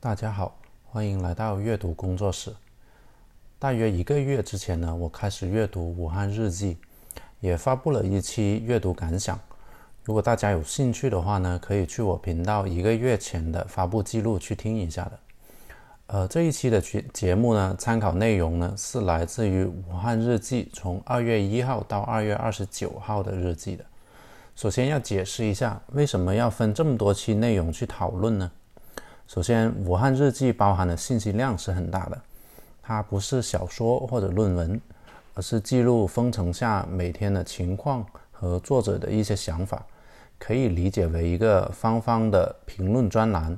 大家好，欢迎来到阅读工作室。大约一个月之前呢，我开始阅读《武汉日记》，也发布了一期阅读感想。如果大家有兴趣的话呢，可以去我频道一个月前的发布记录去听一下的。呃，这一期的节节目呢，参考内容呢是来自于《武汉日记》从二月一号到二月二十九号的日记的。首先要解释一下，为什么要分这么多期内容去讨论呢？首先，《武汉日记》包含的信息量是很大的，它不是小说或者论文，而是记录封城下每天的情况和作者的一些想法，可以理解为一个方方的评论专栏。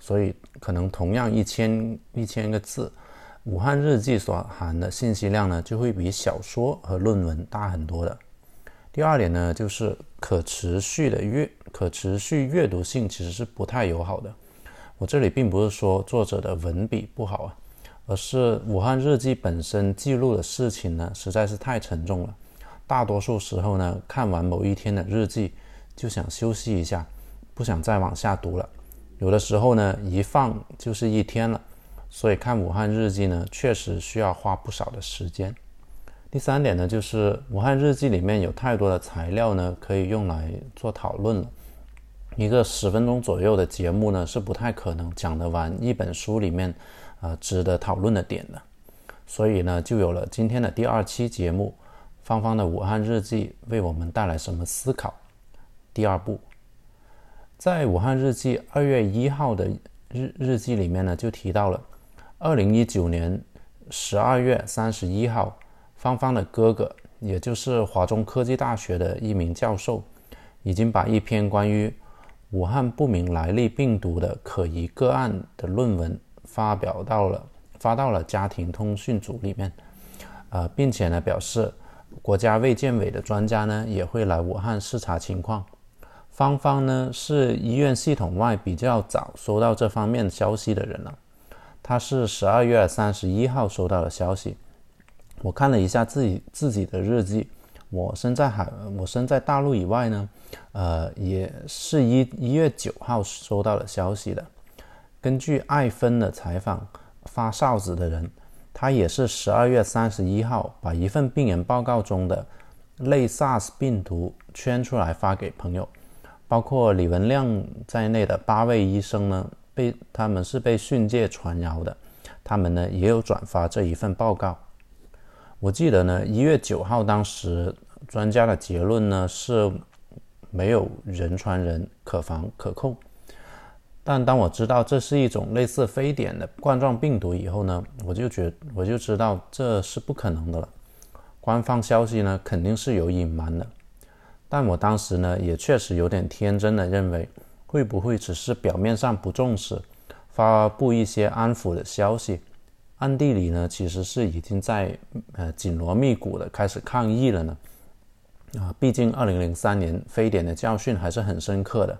所以，可能同样一千一千个字，《武汉日记》所含的信息量呢，就会比小说和论文大很多的。第二点呢，就是可持续的阅可持续阅读性其实是不太友好的。我这里并不是说作者的文笔不好啊，而是武汉日记本身记录的事情呢实在是太沉重了。大多数时候呢，看完某一天的日记就想休息一下，不想再往下读了。有的时候呢，一放就是一天了。所以看武汉日记呢，确实需要花不少的时间。第三点呢，就是武汉日记里面有太多的材料呢，可以用来做讨论了。一个十分钟左右的节目呢，是不太可能讲得完一本书里面，呃，值得讨论的点的。所以呢，就有了今天的第二期节目，芳芳的武汉日记为我们带来什么思考？第二步，在武汉日记二月一号的日日记里面呢，就提到了二零一九年十二月三十一号，芳芳的哥哥，也就是华中科技大学的一名教授，已经把一篇关于武汉不明来历病毒的可疑个案的论文发表到了发到了家庭通讯组里面，呃，并且呢表示国家卫健委的专家呢也会来武汉视察情况。芳芳呢是医院系统外比较早收到这方面消息的人了，他是十二月三十一号收到的消息。我看了一下自己自己的日记。我身在海，我身在大陆以外呢，呃，也是一一月九号收到了消息的。根据艾芬的采访，发哨子的人，他也是十二月三十一号把一份病人报告中的类 SARS 病毒圈出来发给朋友，包括李文亮在内的八位医生呢，被他们是被训诫传谣的，他们呢也有转发这一份报告。我记得呢，一月九号，当时专家的结论呢是没有人传人，可防可控。但当我知道这是一种类似非典的冠状病毒以后呢，我就觉我就知道这是不可能的了。官方消息呢肯定是有隐瞒的。但我当时呢也确实有点天真的认为，会不会只是表面上不重视，发布一些安抚的消息？暗地里呢，其实是已经在呃紧锣密鼓的开始抗议了呢。啊，毕竟二零零三年非典的教训还是很深刻的。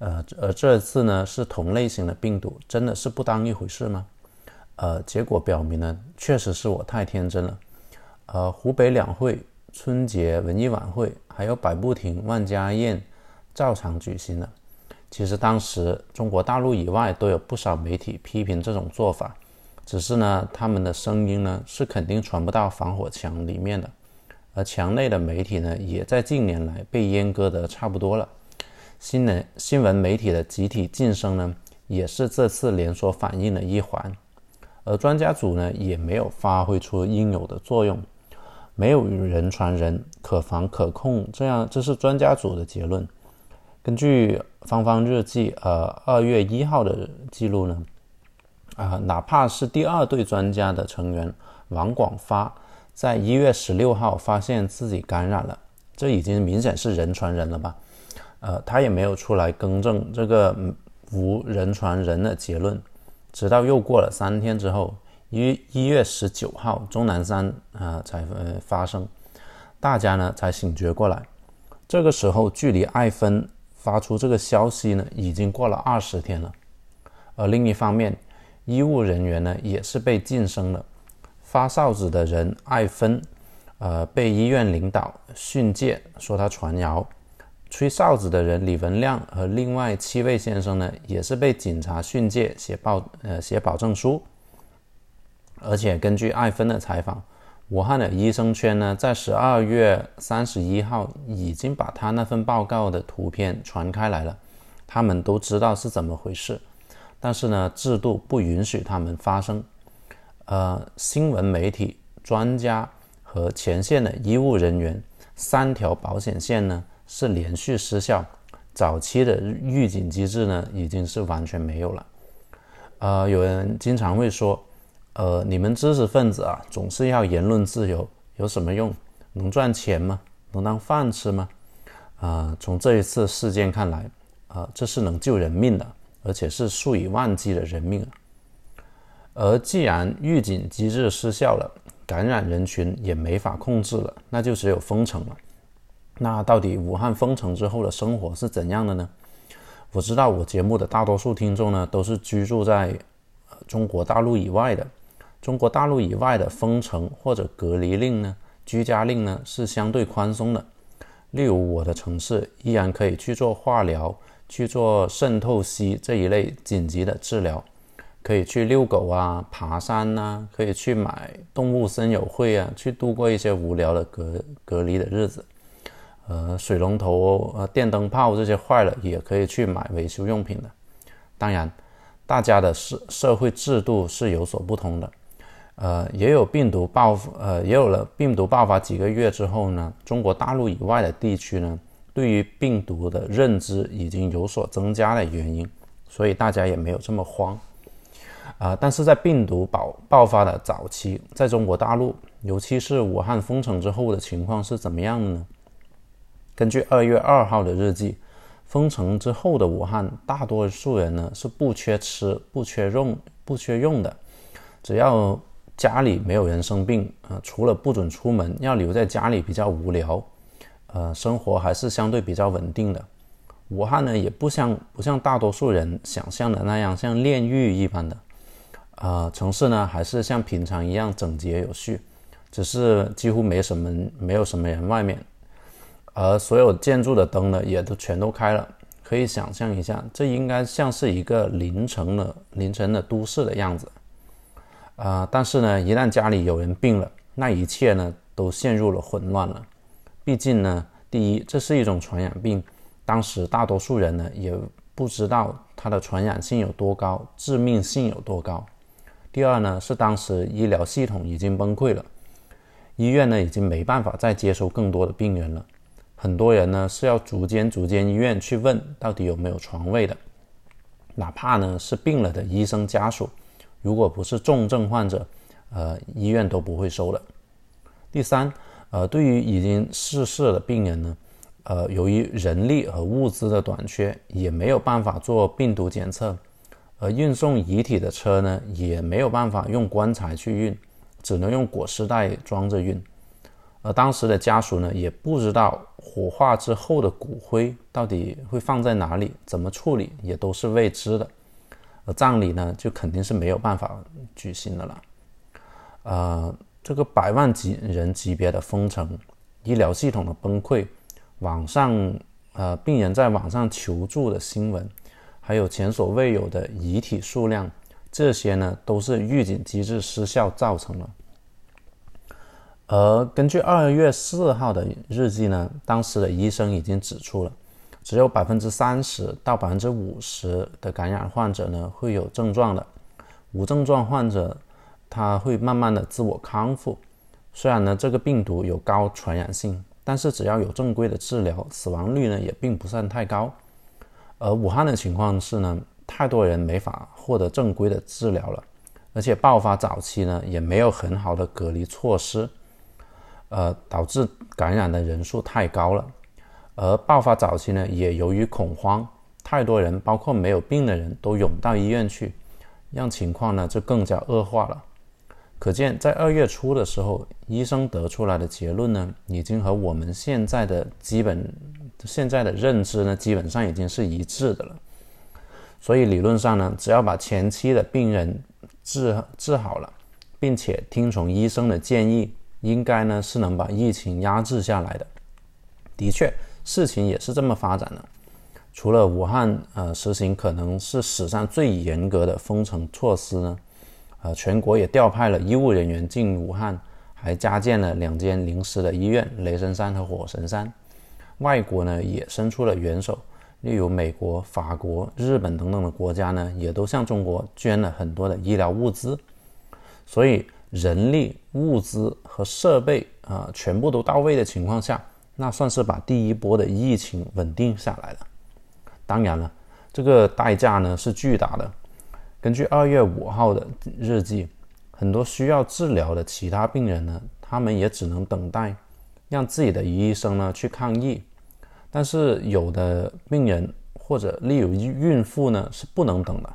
呃，而这次呢是同类型的病毒，真的是不当一回事吗？呃，结果表明呢，确实是我太天真了。呃，湖北两会、春节文艺晚会，还有百步亭万家宴，照常举行了。其实当时中国大陆以外都有不少媒体批评这种做法。只是呢，他们的声音呢是肯定传不到防火墙里面的，而墙内的媒体呢，也在近年来被阉割得差不多了。新闻新闻媒体的集体晋升呢，也是这次连锁反应的一环。而专家组呢，也没有发挥出应有的作用，没有人传人，可防可控。这样，这是专家组的结论。根据芳芳日记，呃，二月一号的记录呢。啊，哪怕是第二队专家的成员王广发，在一月十六号发现自己感染了，这已经明显是人传人了吧？呃，他也没有出来更正这个无人传人的结论，直到又过了三天之后，一一月十九号，钟南山啊才呃发生，大家呢才醒觉过来。这个时候，距离艾芬发出这个消息呢，已经过了二十天了。而另一方面，医务人员呢也是被晋升了，发哨子的人艾芬，呃，被医院领导训诫说他传谣，吹哨子的人李文亮和另外七位先生呢，也是被警察训诫写报呃写保证书。而且根据艾芬的采访，武汉的医生圈呢，在十二月三十一号已经把他那份报告的图片传开来了，他们都知道是怎么回事，但是呢，制度不允许他们发声。呃，新闻媒体、专家和前线的医务人员三条保险线呢是连续失效，早期的预警机制呢已经是完全没有了。呃，有人经常会说。呃，你们知识分子啊，总是要言论自由，有什么用？能赚钱吗？能当饭吃吗？啊，从这一次事件看来，啊，这是能救人命的，而且是数以万计的人命。而既然预警机制失效了，感染人群也没法控制了，那就只有封城了。那到底武汉封城之后的生活是怎样的呢？我知道我节目的大多数听众呢，都是居住在中国大陆以外的。中国大陆以外的封城或者隔离令呢，居家令呢是相对宽松的。例如我的城市依然可以去做化疗、去做渗透析这一类紧急的治疗，可以去遛狗啊、爬山呐，可以去买动物森友会啊，去度过一些无聊的隔隔离的日子。呃，水龙头、呃电灯泡这些坏了，也可以去买维修用品的。当然，大家的社社会制度是有所不同的。呃，也有病毒爆，呃，也有了病毒爆发几个月之后呢，中国大陆以外的地区呢，对于病毒的认知已经有所增加的原因，所以大家也没有这么慌。啊，但是在病毒爆爆发的早期，在中国大陆，尤其是武汉封城之后的情况是怎么样的呢？根据二月二号的日记，封城之后的武汉，大多数人呢是不缺吃、不缺用、不缺用的，只要。家里没有人生病，呃，除了不准出门，要留在家里比较无聊，呃，生活还是相对比较稳定的。武汉呢，也不像不像大多数人想象的那样像炼狱一般的，啊，城市呢还是像平常一样整洁有序，只是几乎没什么没有什么人外面，而所有建筑的灯呢也都全都开了，可以想象一下，这应该像是一个凌晨的凌晨的都市的样子。啊，但是呢，一旦家里有人病了，那一切呢都陷入了混乱了。毕竟呢，第一，这是一种传染病，当时大多数人呢也不知道它的传染性有多高，致命性有多高。第二呢，是当时医疗系统已经崩溃了，医院呢已经没办法再接收更多的病人了。很多人呢是要逐间逐间医院去问到底有没有床位的，哪怕呢是病了的医生家属。如果不是重症患者，呃，医院都不会收的。第三，呃，对于已经逝世的病人呢，呃，由于人力和物资的短缺，也没有办法做病毒检测，而运送遗体的车呢，也没有办法用棺材去运，只能用裹尸袋装着运。而当时的家属呢，也不知道火化之后的骨灰到底会放在哪里，怎么处理，也都是未知的。而葬礼呢，就肯定是没有办法举行的了。呃，这个百万级人级别的封城，医疗系统的崩溃，网上呃病人在网上求助的新闻，还有前所未有的遗体数量，这些呢都是预警机制失效造成的。而根据二月四号的日记呢，当时的医生已经指出了。只有百分之三十到百分之五十的感染患者呢会有症状的，无症状患者他会慢慢的自我康复。虽然呢这个病毒有高传染性，但是只要有正规的治疗，死亡率呢也并不算太高。而武汉的情况是呢，太多人没法获得正规的治疗了，而且爆发早期呢也没有很好的隔离措施，呃导致感染的人数太高了。而爆发早期呢，也由于恐慌，太多人，包括没有病的人都涌到医院去，让情况呢就更加恶化了。可见，在二月初的时候，医生得出来的结论呢，已经和我们现在的基本现在的认知呢，基本上已经是一致的了。所以理论上呢，只要把前期的病人治治好了，并且听从医生的建议，应该呢是能把疫情压制下来的。的确。事情也是这么发展的。除了武汉呃实行可能是史上最严格的封城措施呢，呃，全国也调派了医务人员进武汉，还加建了两间临时的医院——雷神山和火神山。外国呢也伸出了援手，例如美国、法国、日本等等的国家呢，也都向中国捐了很多的医疗物资。所以人力、物资和设备啊全部都到位的情况下，那算是把第一波的疫情稳定下来了。当然了，这个代价呢是巨大的。根据二月五号的日记，很多需要治疗的其他病人呢，他们也只能等待，让自己的医生呢去抗疫。但是有的病人或者例如孕妇呢是不能等的。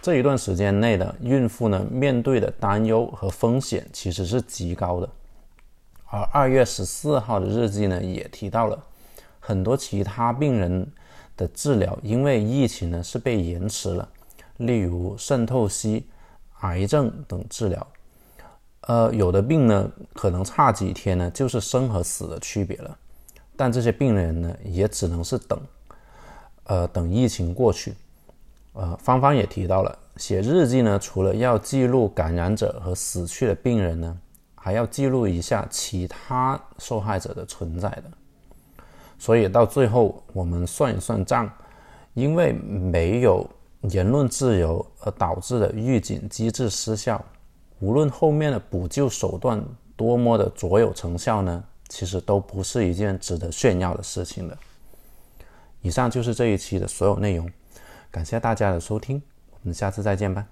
这一段时间内的孕妇呢面对的担忧和风险其实是极高的。而二月十四号的日记呢也提到了很多其他病人。的治疗因为疫情呢是被延迟了，例如肾透析、癌症等治疗，呃，有的病呢可能差几天呢就是生和死的区别了，但这些病人呢也只能是等，呃，等疫情过去。呃，芳芳也提到了，写日记呢除了要记录感染者和死去的病人呢，还要记录一下其他受害者的存在的。所以到最后，我们算一算账，因为没有言论自由而导致的预警机制失效，无论后面的补救手段多么的卓有成效呢，其实都不是一件值得炫耀的事情的。以上就是这一期的所有内容，感谢大家的收听，我们下次再见吧。